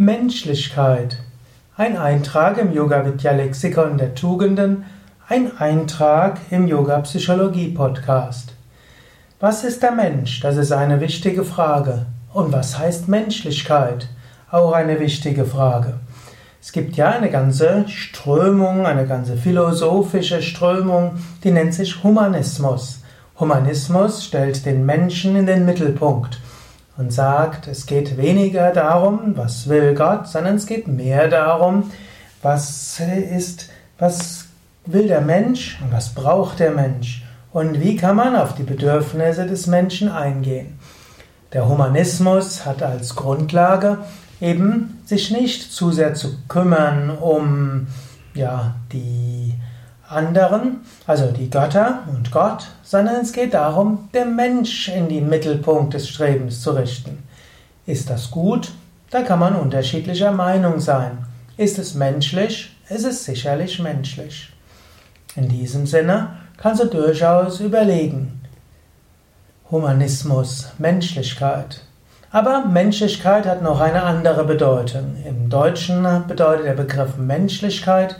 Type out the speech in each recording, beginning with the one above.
Menschlichkeit. Ein Eintrag im Yoga Vidya Lexikon der Tugenden, ein Eintrag im Yoga Psychologie Podcast. Was ist der Mensch? Das ist eine wichtige Frage. Und was heißt Menschlichkeit? Auch eine wichtige Frage. Es gibt ja eine ganze Strömung, eine ganze philosophische Strömung, die nennt sich Humanismus. Humanismus stellt den Menschen in den Mittelpunkt und sagt, es geht weniger darum, was will Gott, sondern es geht mehr darum, was ist, was will der Mensch und was braucht der Mensch und wie kann man auf die Bedürfnisse des Menschen eingehen. Der Humanismus hat als Grundlage eben sich nicht zu sehr zu kümmern um ja, die anderen, also die Götter und Gott, sondern es geht darum, den Mensch in den Mittelpunkt des Strebens zu richten. Ist das gut? Da kann man unterschiedlicher Meinung sein. Ist es menschlich? Ist es sicherlich menschlich. In diesem Sinne kannst du durchaus überlegen. Humanismus, Menschlichkeit. Aber Menschlichkeit hat noch eine andere Bedeutung. Im Deutschen bedeutet der Begriff Menschlichkeit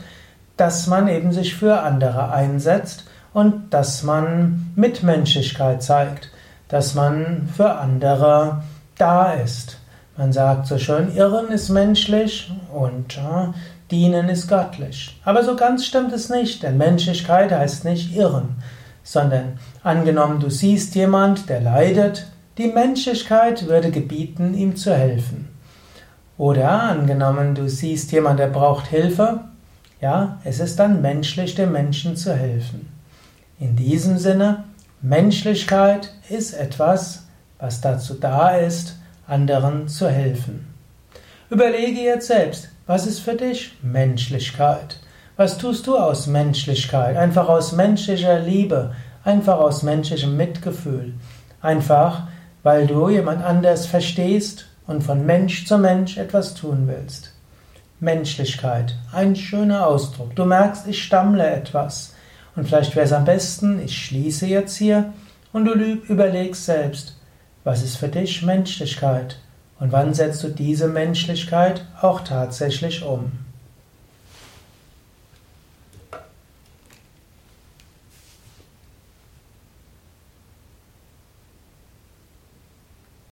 dass man eben sich für andere einsetzt und dass man Mitmenschlichkeit zeigt, dass man für andere da ist. Man sagt so schön, Irren ist menschlich und ja, Dienen ist göttlich. Aber so ganz stimmt es nicht, denn Menschlichkeit heißt nicht Irren, sondern angenommen, du siehst jemand, der leidet, die Menschlichkeit würde gebieten, ihm zu helfen. Oder angenommen, du siehst jemand, der braucht Hilfe, ja, es ist dann menschlich, dem Menschen zu helfen. In diesem Sinne, Menschlichkeit ist etwas, was dazu da ist, anderen zu helfen. Überlege jetzt selbst, was ist für dich Menschlichkeit? Was tust du aus Menschlichkeit? Einfach aus menschlicher Liebe, einfach aus menschlichem Mitgefühl, einfach weil du jemand anders verstehst und von Mensch zu Mensch etwas tun willst. Menschlichkeit. Ein schöner Ausdruck. Du merkst, ich stammle etwas. Und vielleicht wäre es am besten, ich schließe jetzt hier und du überlegst selbst, was ist für dich Menschlichkeit? Und wann setzt du diese Menschlichkeit auch tatsächlich um?